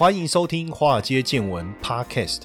欢迎收听《华尔街见闻》Podcast。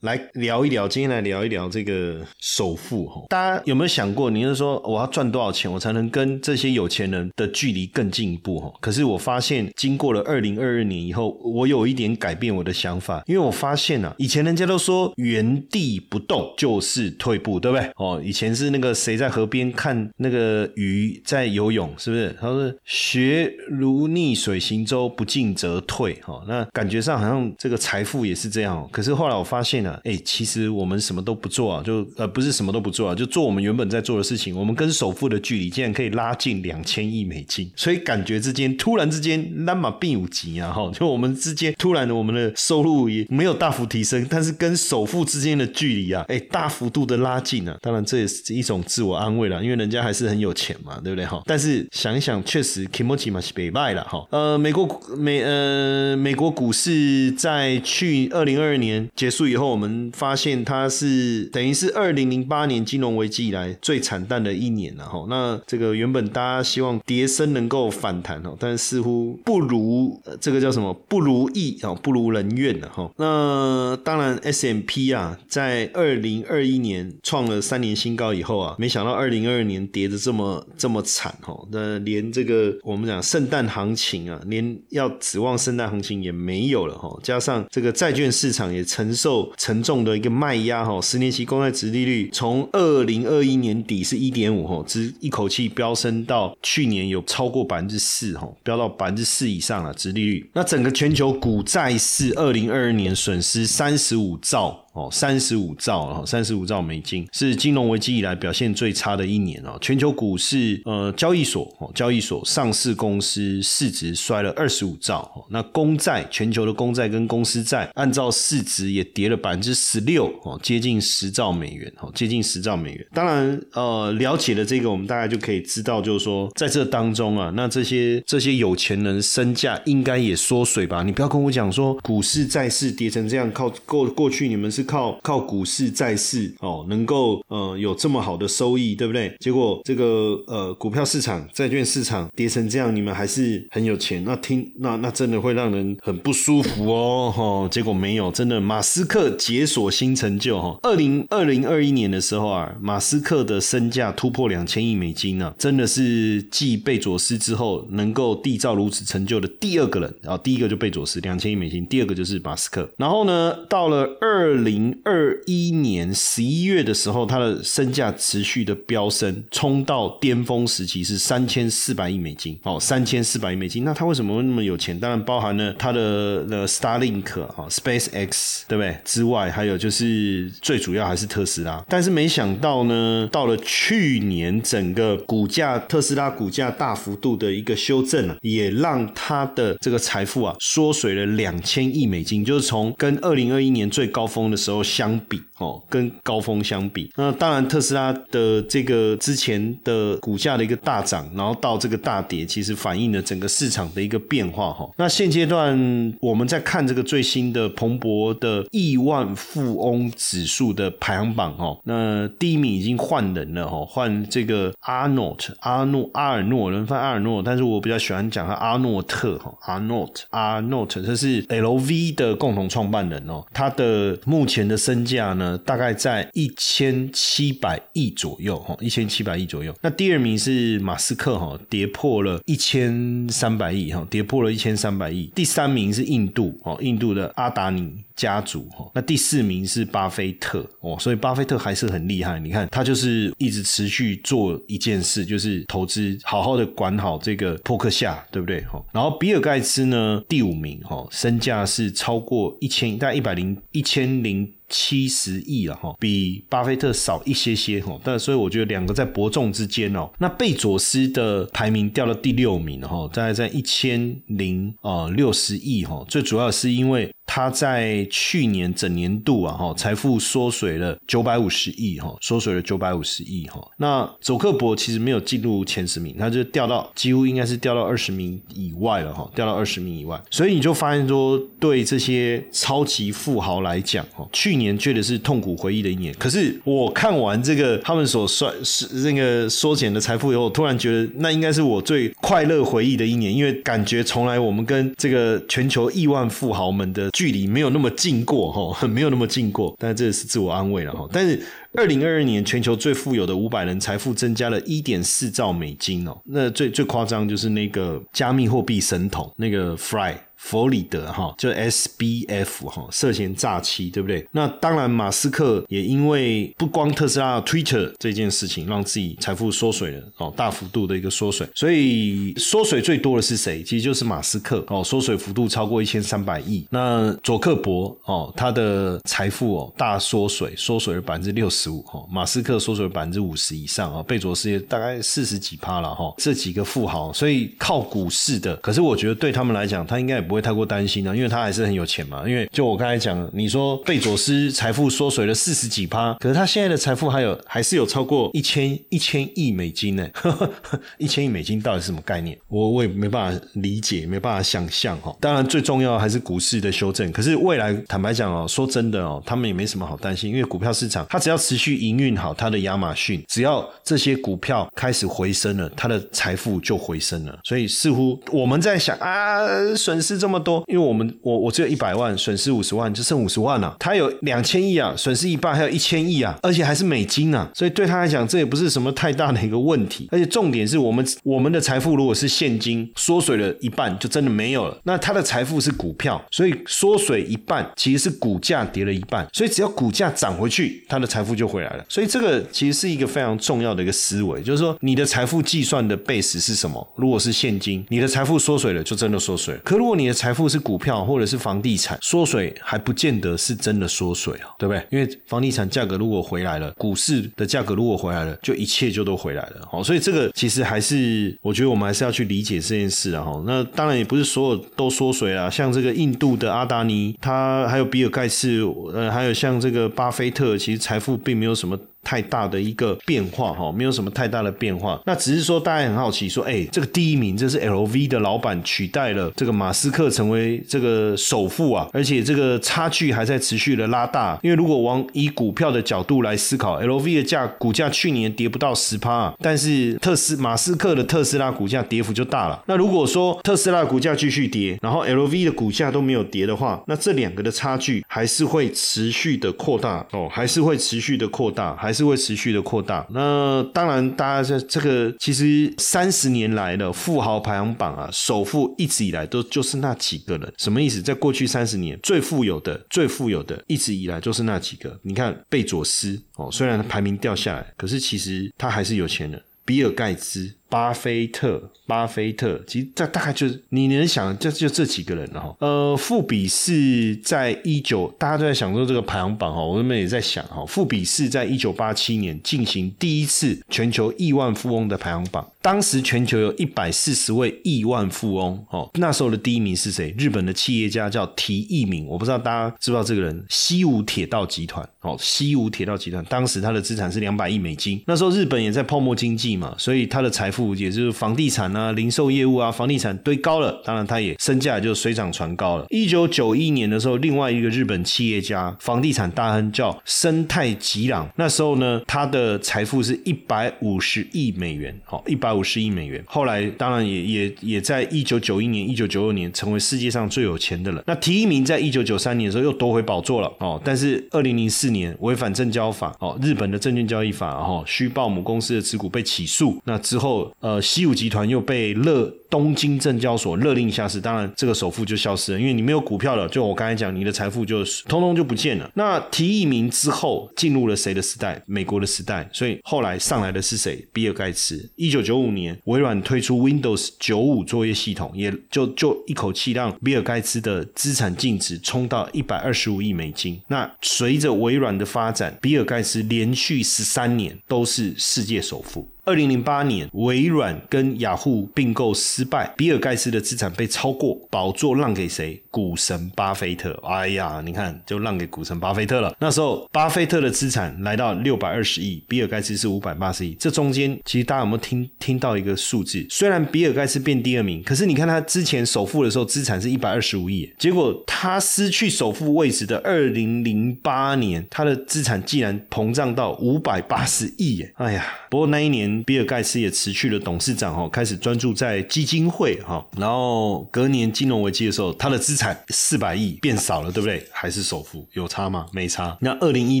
来聊一聊，今天来聊一聊这个首富哈。大家有没有想过，你是说我要赚多少钱，我才能跟这些有钱人的距离更进一步哈？可是我发现，经过了二零二二年以后，我有一点改变我的想法，因为我发现啊，以前人家都说原地不动就是退步，对不对？哦，以前是那个谁在河边看那个鱼在游泳，是不是？他说学如逆水行舟，不进则退。哈，那感觉上好像这个财富也是这样。可是后来我发现哎，其实我们什么都不做啊，就呃不是什么都不做啊，就做我们原本在做的事情。我们跟首富的距离竟然可以拉近两千亿美金，所以感觉之间突然之间那么并有急啊哈，就我们之间突然的我们的收入也没有大幅提升，但是跟首富之间的距离啊，哎大幅度的拉近啊。当然这也是一种自我安慰了，因为人家还是很有钱嘛，对不对哈？但是想一想，确实 Kimochi 嘛是北败了哈。呃，美国美呃美国股市在去二零二二年结束以后，我们。们发现它是等于是二零零八年金融危机以来最惨淡的一年了哈。那这个原本大家希望跌升能够反弹哦，但是似乎不如这个叫什么不如意啊，不如人愿了哈。那当然 S M P 啊，在二零二一年创了三年新高以后啊，没想到二零二二年跌的这么这么惨哈。那连这个我们讲圣诞行情啊，连要指望圣诞行情也没有了哈。加上这个债券市场也承受沉重的一个卖压哈，十年期公债殖利率从二零二一年底是一点五哈，只一口气飙升到去年有超过百分之四哈，飙到百分之四以上了殖利率。那整个全球股债市二零二二年损失三十五兆。哦，三十五兆哦，三十五兆美金是金融危机以来表现最差的一年哦。全球股市呃，交易所哦，交易所上市公司市值衰了二十五兆哦。那公债，全球的公债跟公司债，按照市值也跌了百分之十六哦，接近十兆美元哦，接近十兆美元。当然呃，了解了这个，我们大概就可以知道，就是说在这当中啊，那这些这些有钱人身价应该也缩水吧？你不要跟我讲说股市债市跌成这样，靠过过去你们是。靠靠股市债市哦，能够呃有这么好的收益，对不对？结果这个呃股票市场、债券市场跌成这样，你们还是很有钱，那听那那真的会让人很不舒服哦。哈，结果没有，真的马斯克解锁新成就哈。二零二零二一年的时候啊，马斯克的身价突破两千亿美金啊，真的是继贝佐斯之后能够缔造如此成就的第二个人。然后第一个就贝佐斯两千亿美金，第二个就是马斯克。然后呢，到了二零。零二一年十一月的时候，它的身价持续的飙升，冲到巅峰时期是三千四百亿美金。哦，三千四百亿美金，那他为什么会那么有钱？当然包含了他的的 Starlink 啊，Space X 对不对？之外，还有就是最主要还是特斯拉。但是没想到呢，到了去年，整个股价特斯拉股价大幅度的一个修正啊，也让他的这个财富啊缩水了两千亿美金，就是从跟二零二一年最高峰的。时候相比哦，跟高峰相比，那当然特斯拉的这个之前的股价的一个大涨，然后到这个大跌，其实反映了整个市场的一个变化哈。那现阶段我们在看这个最新的彭博的亿万富翁指数的排行榜哦，那第一名已经换人了哈，换这个阿诺特阿诺阿尔诺人翻阿尔诺，但是我比较喜欢讲他阿诺特哈阿诺特阿诺特，这是 LV 的共同创办人哦，他的目。前的身价呢大概在一千七百亿左右哈，一千七百亿左右。那第二名是马斯克哈，跌破了一千三百亿哈，跌破了一千三百亿。第三名是印度哦，印度的阿达尼家族哈。那第四名是巴菲特哦，所以巴菲特还是很厉害。你看他就是一直持续做一件事，就是投资，好好的管好这个扑克下，对不对哈？然后比尔盖茨呢，第五名哈，身价是超过一千，大概一百零一千零。七十亿了哈，比巴菲特少一些些哈，但所以我觉得两个在伯仲之间哦。那贝佐斯的排名掉到第六名哈，大概在一千零呃六十亿哈，最主要是因为。他在去年整年度啊，哈，财富缩水了九百五十亿，哈，缩水了九百五十亿，哈。那佐克伯其实没有进入前十名，他就掉到几乎应该是掉到二十名以外了，哈，掉到二十名以外。所以你就发现说，对这些超级富豪来讲，哈，去年确实是痛苦回忆的一年。可是我看完这个他们所算是那个缩减的财富以后，突然觉得那应该是我最快乐回忆的一年，因为感觉从来我们跟这个全球亿万富豪们的。距离没有那么近过哈，没有那么近过，但这是自我安慰了哈。但是二零二二年全球最富有的五百人财富增加了一点四兆美金哦，那最最夸张就是那个加密货币神童那个 Fry。佛里德哈，就 S B F 哈，涉嫌诈欺，对不对？那当然，马斯克也因为不光特斯拉、Twitter 这件事情，让自己财富缩水了哦，大幅度的一个缩水。所以缩水最多的是谁？其实就是马斯克哦，缩水幅度超过一千三百亿。那佐克伯哦，他的财富哦大缩水，缩水了百分之六十五哈。马斯克缩水了百分之五十以上啊，贝佐斯也大概四十几趴了哈。这几个富豪，所以靠股市的，可是我觉得对他们来讲，他应该也不。不会太过担心啊，因为他还是很有钱嘛。因为就我刚才讲，你说贝佐斯财富缩水了四十几趴，可是他现在的财富还有还是有超过一千一千亿美金呢。一千亿美金到底是什么概念？我我也没办法理解，没办法想象哈。当然最重要还是股市的修正。可是未来坦白讲哦，说真的哦，他们也没什么好担心，因为股票市场它只要持续营运好，它的亚马逊只要这些股票开始回升了，它的财富就回升了。所以似乎我们在想啊，损失。这么多，因为我们我我只有一百万，损失五十万，就剩五十万了。他有两千亿啊，损失一半，还有一千亿啊，而且还是美金啊，所以对他来讲，这也不是什么太大的一个问题。而且重点是我们我们的财富如果是现金缩水了一半，就真的没有了。那他的财富是股票，所以缩水一半其实是股价跌了一半，所以只要股价涨回去，他的财富就回来了。所以这个其实是一个非常重要的一个思维，就是说你的财富计算的 base 是什么？如果是现金，你的财富缩水了，就真的缩水。可如果你你的财富是股票或者是房地产缩水，还不见得是真的缩水啊，对不对？因为房地产价格如果回来了，股市的价格如果回来了，就一切就都回来了。好，所以这个其实还是我觉得我们还是要去理解这件事啊。哈，那当然也不是所有都缩水啊，像这个印度的阿达尼，他还有比尔盖茨，呃，还有像这个巴菲特，其实财富并没有什么。太大的一个变化哈，没有什么太大的变化。那只是说大家很好奇，说哎，这个第一名这是 L V 的老板取代了这个马斯克成为这个首富啊，而且这个差距还在持续的拉大。因为如果往以股票的角度来思考，L V 的价股价去年跌不到十趴，但是特斯马斯克的特斯拉股价跌幅就大了。那如果说特斯拉股价继续跌，然后 L V 的股价都没有跌的话，那这两个的差距还是会持续的扩大哦，还是会持续的扩大，还。是会持续的扩大。那当然，大家这这个其实三十年来的富豪排行榜啊，首富一直以来都就是那几个人。什么意思？在过去三十年，最富有的、最富有的，一直以来就是那几个。你看贝佐斯哦，虽然排名掉下来，可是其实他还是有钱人。比尔盖茨。巴菲特，巴菲特，其实这大概就是你能想，就就这几个人了哈。呃，富比士在一九，大家都在想说这个排行榜哈，我们也在想哈，富比士在一九八七年进行第一次全球亿万富翁的排行榜，当时全球有一百四十位亿万富翁哦，那时候的第一名是谁？日本的企业家叫提一名，我不知道大家知不知道这个人，西武铁道集团哦，西武铁道集团当时他的资产是两百亿美金，那时候日本也在泡沫经济嘛，所以他的财富。也就是房地产啊、零售业务啊，房地产堆高了，当然他也身价就水涨船高了。一九九一年的时候，另外一个日本企业家、房地产大亨叫生态吉朗，那时候呢，他的财富是一百五十亿美元，好，一百五十亿美元。后来当然也也也在一九九一年、一九九二年成为世界上最有钱的人。那提一名在一九九三年的时候又夺回宝座了，哦，但是二零零四年违反证交法，哦，日本的证券交易法，哦，虚报母公司的持股被起诉，那之后，呃，西武集团又被勒。东京证交所勒令下市，当然这个首富就消失了，因为你没有股票了，就我刚才讲，你的财富就通通就不见了。那提一名之后，进入了谁的时代？美国的时代。所以后来上来的是谁？比尔盖茨。一九九五年，微软推出 Windows 九五作业系统，也就就一口气让比尔盖茨的资产净值冲到一百二十五亿美金。那随着微软的发展，比尔盖茨连续十三年都是世界首富。二零零八年，微软跟雅虎并购失败，比尔盖茨的资产被超过，宝座让给谁？股神巴菲特。哎呀，你看，就让给股神巴菲特了。那时候，巴菲特的资产来到六百二十亿，比尔盖茨是五百八十亿。这中间，其实大家有没有听听到一个数字？虽然比尔盖茨变第二名，可是你看他之前首富的时候，资产是一百二十五亿，结果他失去首富位置的二零零八年，他的资产竟然膨胀到五百八十亿。哎呀，不过那一年。比尔盖茨也辞去了董事长哦，开始专注在基金会哈。然后隔年金融危机的时候，他的资产四百亿变少了，对不对？还是首富有差吗？没差。那二零一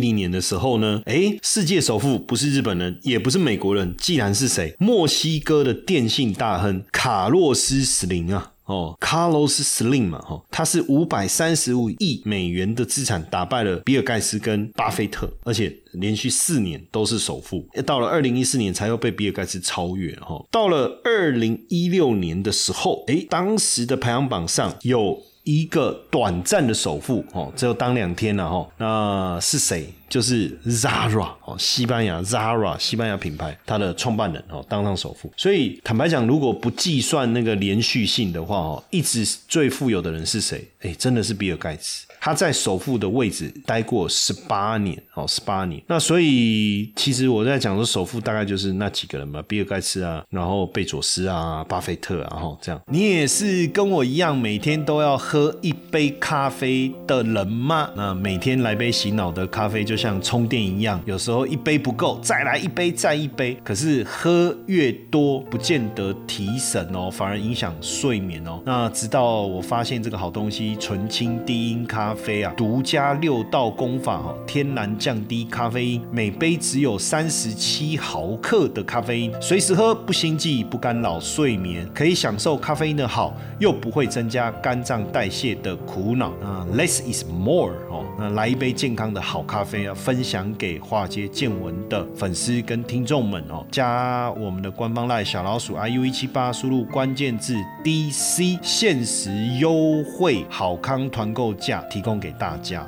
零年的时候呢？哎，世界首富不是日本人，也不是美国人，既然是谁？墨西哥的电信大亨卡洛斯·史林啊。哦，Carlos Slim 嘛，哈，他是五百三十五亿美元的资产打败了比尔盖茨跟巴菲特，而且连续四年都是首富。到了二零一四年才又被比尔盖茨超越，哈。到了二零一六年的时候，哎，当时的排行榜上有一个短暂的首富，哦，只有当两天了，哈。那是谁？就是 Zara 哦，西班牙 Zara 西班牙品牌，它的创办人哦当上首富。所以坦白讲，如果不计算那个连续性的话哦，一直最富有的人是谁？哎，真的是比尔盖茨。他在首富的位置待过十八年哦，十八年。那所以其实我在讲说首富大概就是那几个人嘛，比尔盖茨啊，然后贝佐斯啊，巴菲特啊，哈这样。你也是跟我一样每天都要喝一杯咖啡的人吗？那每天来杯洗脑的咖啡就。像充电一样，有时候一杯不够，再来一杯，再一杯。可是喝越多，不见得提神哦，反而影响睡眠哦。那直到我发现这个好东西——纯青低音咖啡啊，独家六道功法哦，天然降低咖啡因，每杯只有三十七毫克的咖啡因，随时喝不心悸，不干扰睡眠，可以享受咖啡因的好，又不会增加肝脏代谢的苦恼啊。Less is more 哦，那来一杯健康的好咖啡啊。分享给化街见闻的粉丝跟听众们哦，加我们的官方赖小老鼠 iu 一七八，输入关键字 DC，限时优惠好康团购价提供给大家。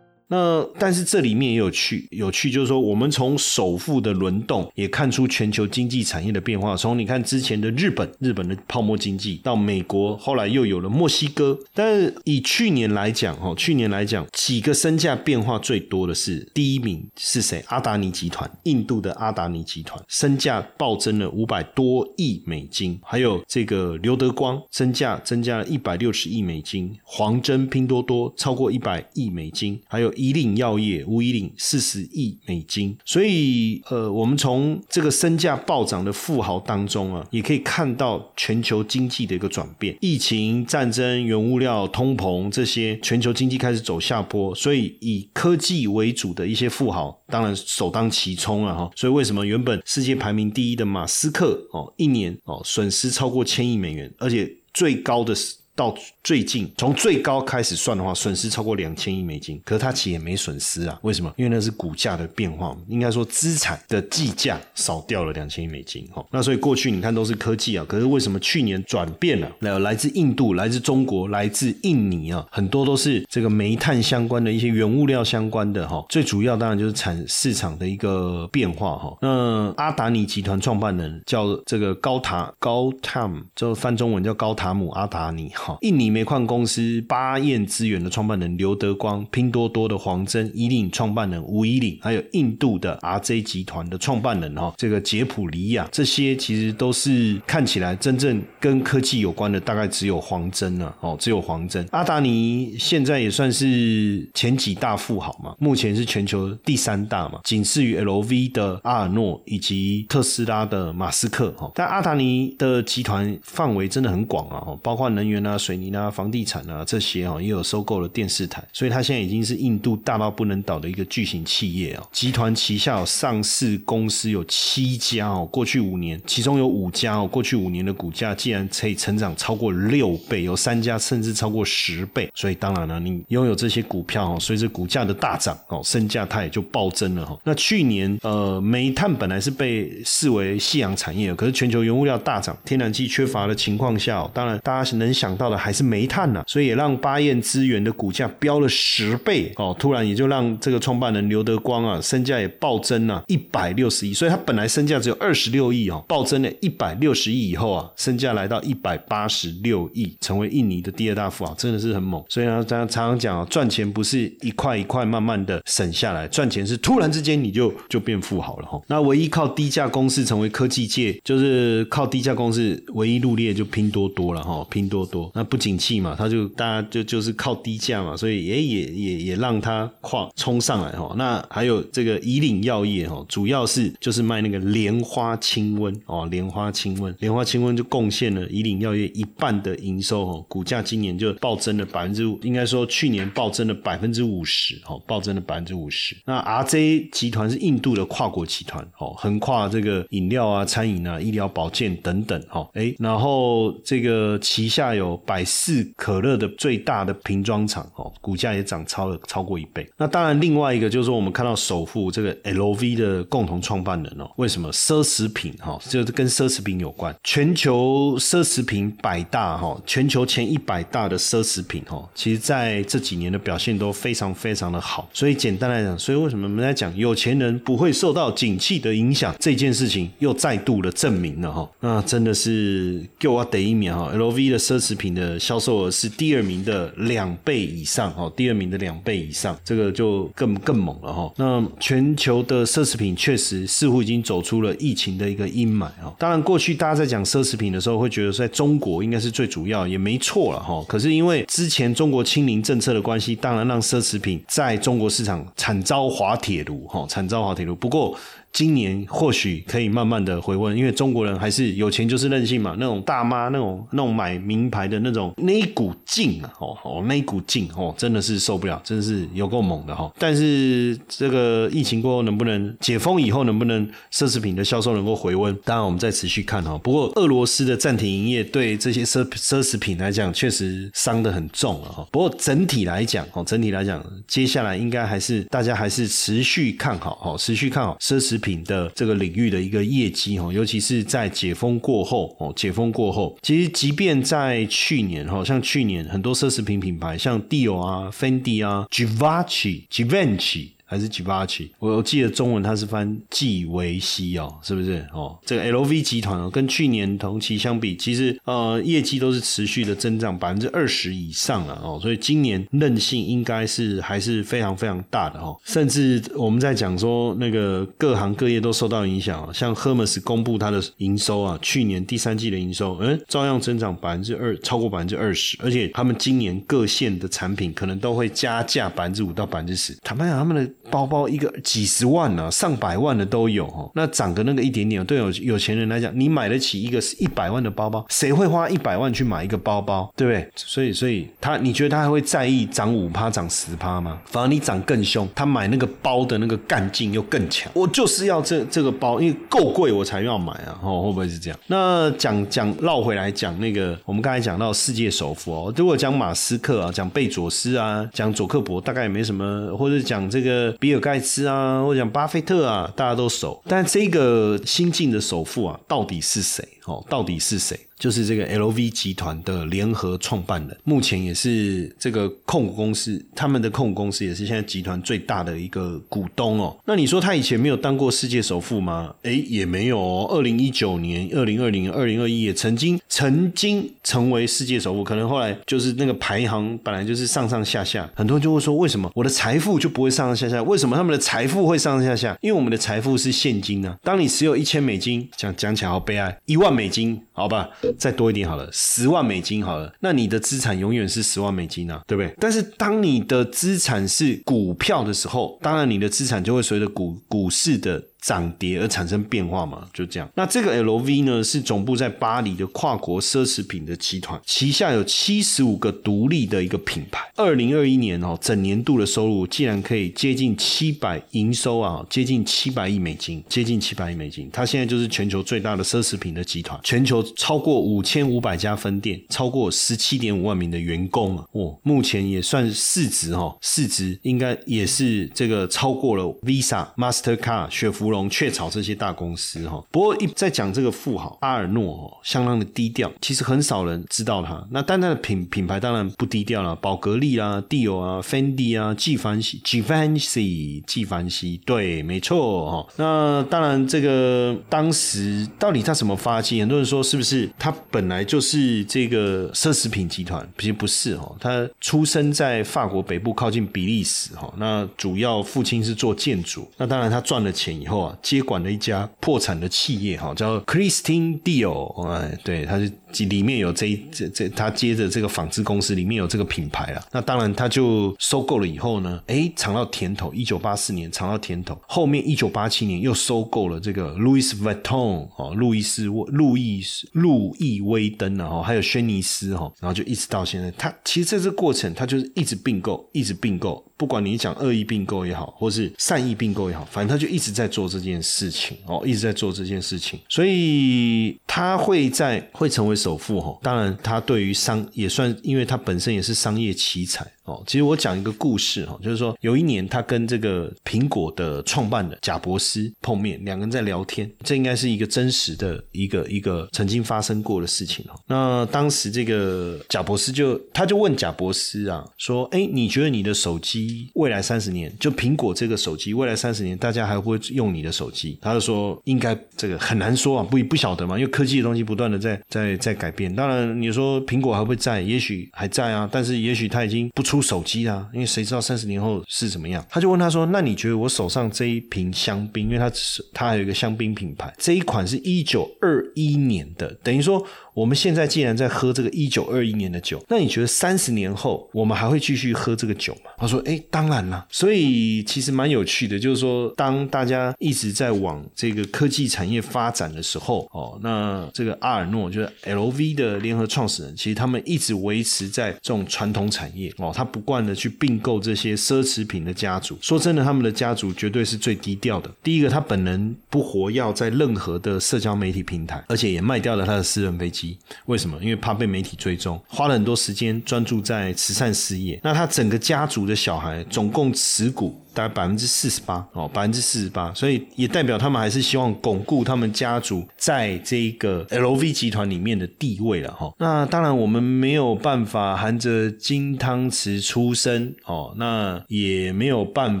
那但是这里面也有趣，有趣就是说，我们从首富的轮动也看出全球经济产业的变化。从你看之前的日本，日本的泡沫经济，到美国，后来又有了墨西哥。但是以去年来讲，哈，去年来讲，几个身价变化最多的是第一名是谁？阿达尼集团，印度的阿达尼集团身价暴增了五百多亿美金。还有这个刘德光身价增加了一百六十亿美金，黄峥拼多多超过一百亿美金，还有。一领药业，吴一领四十亿美金，所以呃，我们从这个身价暴涨的富豪当中啊，也可以看到全球经济的一个转变。疫情、战争、原物料、通膨这些，全球经济开始走下坡，所以以科技为主的一些富豪，当然首当其冲啊！哈，所以为什么原本世界排名第一的马斯克哦，一年哦损失超过千亿美元，而且最高的是。到最近，从最高开始算的话，损失超过两千亿美金。可是他企业没损失啊？为什么？因为那是股价的变化，应该说资产的计价少掉了两千亿美金。哈，那所以过去你看都是科技啊，可是为什么去年转变了？来来自印度、来自中国、来自印尼啊，很多都是这个煤炭相关的一些原物料相关的哈。最主要当然就是产市场的一个变化哈。那阿达尼集团创办人叫这个高塔高塔姆，就翻中文叫高塔姆阿达尼哈。印尼煤矿公司巴彦资源的创办人刘德光、拼多多的黄峥、伊领创办人吴以岭，还有印度的 RJ 集团的创办人哈，这个杰普里亚，这些其实都是看起来真正跟科技有关的，大概只有黄峥了哦，只有黄峥。阿达尼现在也算是前几大富豪嘛，目前是全球第三大嘛，仅次于 LV 的阿尔诺以及特斯拉的马斯克哈。但阿达尼的集团范围真的很广啊，包括能源啊、水泥啊、房地产啊这些啊，也有收购了电视台，所以它现在已经是印度大到不能倒的一个巨型企业啊。集团旗下有上市公司有七家哦，过去五年其中有五家哦，过去五年的股价竟然可以成长超过六倍，有三家甚至超过十倍。所以当然了，你拥有这些股票哦，随着股价的大涨哦，身价它也就暴增了哈。那去年呃，煤炭本来是被视为夕阳产业，可是全球原物料大涨，天然气缺乏的情况下，当然大家能想到的还是煤煤炭呐，所以也让巴彦资源的股价飙了十倍哦。突然也就让这个创办人刘德光啊，身价也暴增了一百六十亿。所以他本来身价只有二十六亿哦，暴增了一百六十亿以后啊，身价来到一百八十六亿，成为印尼的第二大富豪，真的是很猛。所以呢，常常讲啊，赚钱不是一块一块慢慢的省下来，赚钱是突然之间你就就变富豪了哈。那唯一靠低价公司成为科技界，就是靠低价公司唯一入列就拼多多了哈。拼多多那不仅气嘛，他就大家就就是靠低价嘛，所以也也也也让他跨冲上来哈。那还有这个以岭药业哈，主要是就是卖那个莲花清瘟哦，莲花清瘟，莲花清瘟就贡献了以岭药业一半的营收哦，股价今年就暴增了百分之五，应该说去年暴增了百分之五十哦，暴增了百分之五十。那 RJ 集团是印度的跨国集团哦，横跨这个饮料啊、餐饮啊、医疗保健等等哦，哎，然后这个旗下有百事事可乐的最大的瓶装厂哦，股价也涨超了超过一倍。那当然，另外一个就是说，我们看到首富这个 LV 的共同创办人哦，为什么奢侈品哈，就是跟奢侈品有关？全球奢侈品百大哈，全球前一百大的奢侈品哈，其实在这几年的表现都非常非常的好。所以简单来讲，所以为什么我们在讲有钱人不会受到景气的影响这件事情，又再度的证明了哈。那真的是给我得一秒哈，LV 的奢侈品的销销售额是第二名的两倍以上哦，第二名的两倍以上，这个就更更猛了哈。那全球的奢侈品确实似乎已经走出了疫情的一个阴霾哈。当然，过去大家在讲奢侈品的时候，会觉得在中国应该是最主要，也没错了哈。可是因为之前中国清零政策的关系，当然让奢侈品在中国市场惨遭滑铁卢哈，惨遭滑铁卢。不过，今年或许可以慢慢的回温，因为中国人还是有钱就是任性嘛。那种大妈那种那种买名牌的那种那一股劲啊，哦哦那股劲哦，真的是受不了，真的是有够猛的哈。但是这个疫情过后能不能解封以后能不能奢侈品的销售能够回温？当然我们再持续看哈。不过俄罗斯的暂停营业对这些奢奢侈品来讲确实伤得很重了哈。不过整体来讲哦，整体来讲接下来应该还是大家还是持续看好哈，持续看好奢侈。品的这个领域的一个业绩哈，尤其是在解封过后哦，解封过后，其实即便在去年哈，像去年很多奢侈品品牌，像 Dior 啊、Fendi 啊、Givenchy、Givenchy。还是吉巴奇我我记得中文它是翻纪维西哦，是不是哦？这个 LV 集团哦，跟去年同期相比，其实呃业绩都是持续的增长百分之二十以上了哦，所以今年韧性应该是还是非常非常大的哈。甚至我们在讲说那个各行各业都受到影响，像 Hermes 公布它的营收啊，去年第三季的营收，嗯，照样增长百分之二，超过百分之二十，而且他们今年各线的产品可能都会加价百分之五到百分之十。坦白讲，他们的包包一个几十万呢，上百万的都有哈。那涨个那个一点点，对有有钱人来讲，你买得起一个一百万的包包，谁会花一百万去买一个包包，对不对？所以，所以他，你觉得他还会在意涨五趴、涨十趴吗？反而你涨更凶，他买那个包的那个干劲又更强。我就是要这这个包，因为够贵我才要买啊。哦，会不会是这样？那讲讲绕回来讲那个，我们刚才讲到世界首富哦，如果讲马斯克啊，讲贝佐斯啊，讲佐克伯，大概也没什么，或者讲这个。比尔盖茨啊，或者讲巴菲特啊，大家都熟。但这个新晋的首富啊，到底是谁？哦，到底是谁？就是这个 LV 集团的联合创办人，目前也是这个控股公司，他们的控股公司也是现在集团最大的一个股东哦。那你说他以前没有当过世界首富吗？哎，也没有哦。二零一九年、二零二零、二零二一也曾经曾经成为世界首富，可能后来就是那个排行本来就是上上下下，很多人就会说，为什么我的财富就不会上上下下？为什么他们的财富会上上下下？因为我们的财富是现金呢。当你持有一千美金，讲讲起来好悲哀，一万美金，好吧。再多一点好了，十万美金好了，那你的资产永远是十万美金啊，对不对？但是当你的资产是股票的时候，当然你的资产就会随着股股市的。涨跌而产生变化嘛，就这样。那这个 L V 呢，是总部在巴黎的跨国奢侈品的集团，旗下有七十五个独立的一个品牌。二零二一年哦，整年度的收入竟然可以接近七百营收啊，接近七百亿美金，接近七百亿美金。它现在就是全球最大的奢侈品的集团，全球超过五千五百家分店，超过十七点五万名的员工啊。哦，目前也算市值哈，市值应该也是这个超过了 Visa、Mastercard、雪佛。龙雀巢这些大公司哈，不过一在讲这个富豪阿尔诺哦，相当的低调，其实很少人知道他。那单单的品品牌当然不低调了，宝格丽啊、蒂欧啊、Fendi 啊、纪梵希、纪梵希、纪梵希，对，没错哈。那当然，这个当时到底他怎么发迹？很多人说是不是他本来就是这个奢侈品集团？其实不是哈，他出生在法国北部靠近比利时哈。那主要父亲是做建筑，那当然他赚了钱以后。接管了一家破产的企业，哈，叫 Christine Dior，哎，对，他是。里面有这这这，他接着这个纺织公司里面有这个品牌了。那当然，他就收购了以后呢，哎，尝到甜头。一九八四年尝到甜头，后面一九八七年又收购了这个 Louis Vuitton 哦，路易斯路易斯路易威登啊，还有轩尼诗哈，然后就一直到现在。他其实在这个过程，他就是一直并购，一直并购。不管你讲恶意并购也好，或是善意并购也好，反正他就一直在做这件事情哦，一直在做这件事情。所以他会在会成为。首富哈，当然他对于商也算，因为他本身也是商业奇才。哦，其实我讲一个故事哈，就是说有一年他跟这个苹果的创办的贾伯斯碰面，两个人在聊天，这应该是一个真实的一个一个曾经发生过的事情哦。那当时这个贾伯斯就他就问贾伯斯啊，说：“哎，你觉得你的手机未来三十年，就苹果这个手机未来三十年，大家还会用你的手机？”他就说：“应该这个很难说啊，不不晓得嘛，因为科技的东西不断的在在在改变。当然你说苹果还会在，也许还在啊，但是也许他已经不出。”手机啊，因为谁知道三十年后是怎么样？他就问他说：“那你觉得我手上这一瓶香槟，因为它是它还有一个香槟品牌，这一款是一九二一年的，等于说。”我们现在既然在喝这个一九二一年的酒，那你觉得三十年后我们还会继续喝这个酒吗？他说：“哎，当然了。”所以其实蛮有趣的，就是说，当大家一直在往这个科技产业发展的时候，哦，那这个阿尔诺就是 L V 的联合创始人，其实他们一直维持在这种传统产业哦，他不断的去并购这些奢侈品的家族。说真的，他们的家族绝对是最低调的。第一个，他本人不活跃在任何的社交媒体平台，而且也卖掉了他的私人飞机。为什么？因为怕被媒体追踪，花了很多时间专注在慈善事业。那他整个家族的小孩总共持股。大概百分之四十八哦，百分之四十八，所以也代表他们还是希望巩固他们家族在这个 LV 集团里面的地位了哈。那当然我们没有办法含着金汤匙出生哦，那也没有办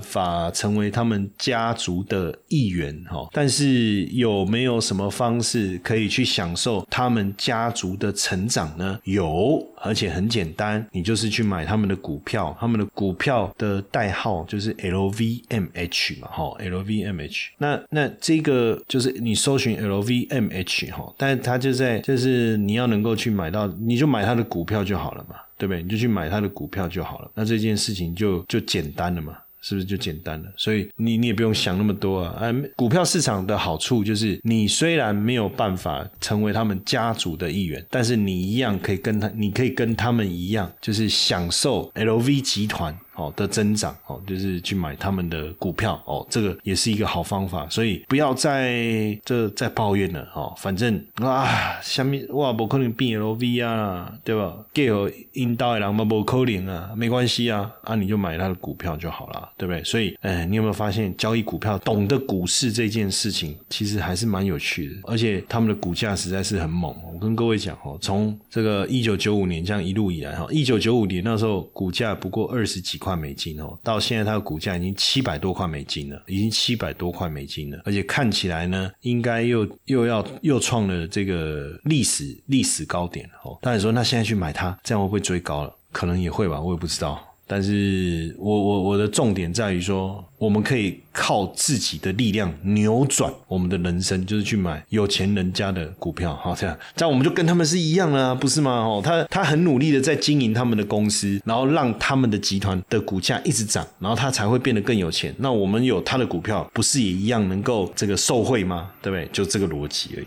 法成为他们家族的一员哈。但是有没有什么方式可以去享受他们家族的成长呢？有。而且很简单，你就是去买他们的股票，他们的股票的代号就是 LVMH 嘛，哈，LVMH。那那这个就是你搜寻 LVMH 哈，但是它就在就是你要能够去买到，你就买它的股票就好了嘛，对不对？你就去买它的股票就好了，那这件事情就就简单了嘛。是不是就简单了？所以你你也不用想那么多啊！哎，股票市场的好处就是，你虽然没有办法成为他们家族的一员，但是你一样可以跟他，你可以跟他们一样，就是享受 LV 集团哦的增长哦，就是去买他们的股票哦，这个也是一个好方法。所以不要再这再抱怨了哦，反正啊，下面哇不可能变 L V 啊，对吧？给我引导的人嘛不可能啊，没关系啊，啊你就买他的股票就好了，对不对？所以，哎，你有没有发现交易股票，懂得股市这件事情，其实还是蛮有趣的，而且他们的股价实在是很猛。我跟各位讲哦，从这个一九九五年这样一路以来哈，一九九五年那时候股价不过二十几块美金哦，到现在它的股价已经七百多块美金了，已经七百多块美金了，而且看起来呢，应该又又要又创了这个历史历史高点哦。当然说，那现在去买它，这样会不会追高了？可能也会吧，我也不知道。但是我我我的重点在于说，我们可以靠自己的力量扭转我们的人生，就是去买有钱人家的股票，好这样，这样我们就跟他们是一样啊，不是吗？哦，他他很努力的在经营他们的公司，然后让他们的集团的股价一直涨，然后他才会变得更有钱。那我们有他的股票，不是也一样能够这个受贿吗？对不对？就这个逻辑而已。